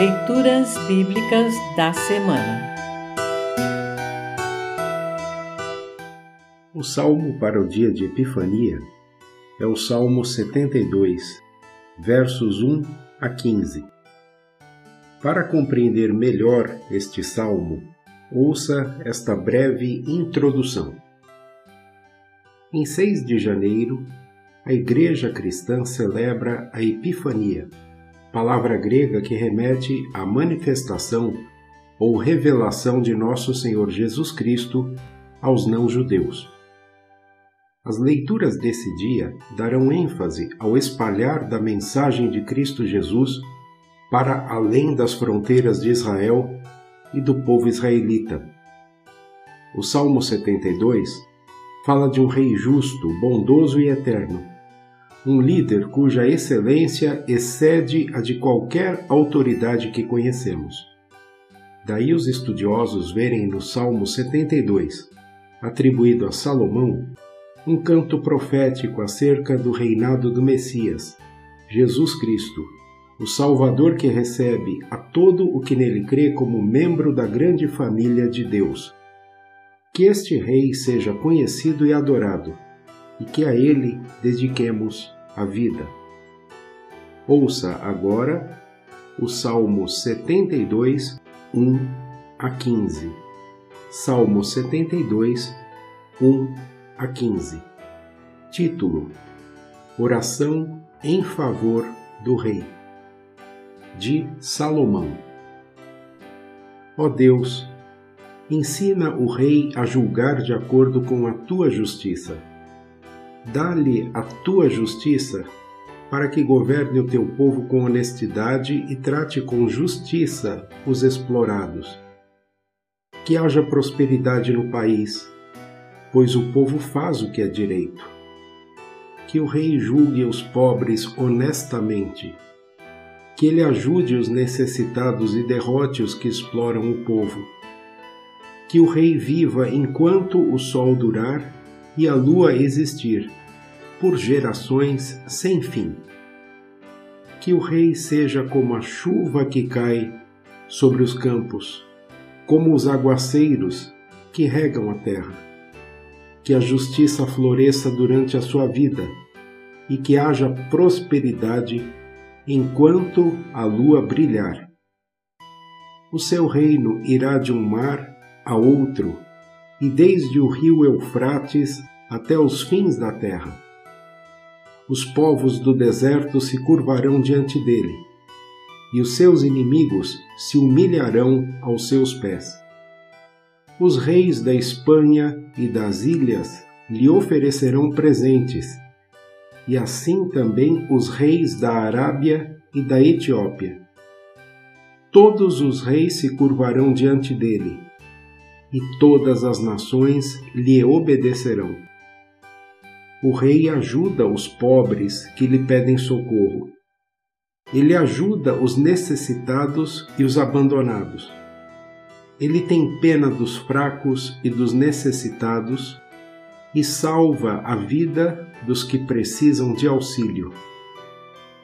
Leituras Bíblicas da Semana O salmo para o dia de Epifania é o Salmo 72, versos 1 a 15. Para compreender melhor este salmo, ouça esta breve introdução. Em 6 de janeiro, a Igreja Cristã celebra a Epifania palavra grega que remete à manifestação ou revelação de nosso Senhor Jesus Cristo aos não-judeus. As leituras desse dia darão ênfase ao espalhar da mensagem de Cristo Jesus para além das fronteiras de Israel e do povo israelita. O Salmo 72 fala de um rei justo, bondoso e eterno, um líder cuja excelência excede a de qualquer autoridade que conhecemos. Daí os estudiosos verem no Salmo 72, atribuído a Salomão, um canto profético acerca do reinado do Messias, Jesus Cristo, o Salvador que recebe a todo o que nele crê como membro da grande família de Deus. Que este Rei seja conhecido e adorado e que a Ele dediquemos a vida. Ouça agora o Salmo 72, 1 a 15. Salmo 72, 1 a 15. Título: Oração em favor do Rei. De Salomão. Ó Deus, ensina o Rei a julgar de acordo com a tua justiça Dá-lhe a tua justiça, para que governe o teu povo com honestidade e trate com justiça os explorados. Que haja prosperidade no país, pois o povo faz o que é direito. Que o rei julgue os pobres honestamente. Que ele ajude os necessitados e derrote os que exploram o povo. Que o rei viva enquanto o sol durar e a lua existir, por gerações sem fim. Que o Rei seja como a chuva que cai sobre os campos, como os aguaceiros que regam a terra. Que a justiça floresça durante a sua vida e que haja prosperidade enquanto a lua brilhar. O seu reino irá de um mar a outro e desde o rio Eufrates até os fins da terra. Os povos do deserto se curvarão diante dele, e os seus inimigos se humilharão aos seus pés. Os reis da Espanha e das ilhas lhe oferecerão presentes, e assim também os reis da Arábia e da Etiópia. Todos os reis se curvarão diante dele, e todas as nações lhe obedecerão. O rei ajuda os pobres que lhe pedem socorro. Ele ajuda os necessitados e os abandonados. Ele tem pena dos fracos e dos necessitados e salva a vida dos que precisam de auxílio.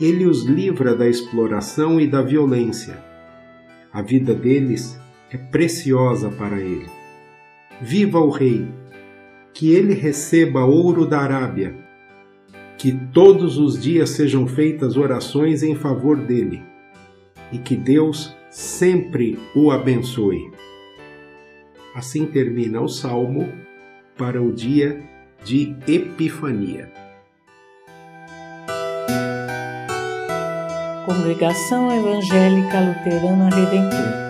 Ele os livra da exploração e da violência. A vida deles é preciosa para ele. Viva o Rei! Que ele receba ouro da Arábia. Que todos os dias sejam feitas orações em favor dele. E que Deus sempre o abençoe. Assim termina o salmo para o dia de Epifania. Congregação Evangélica Luterana Redentor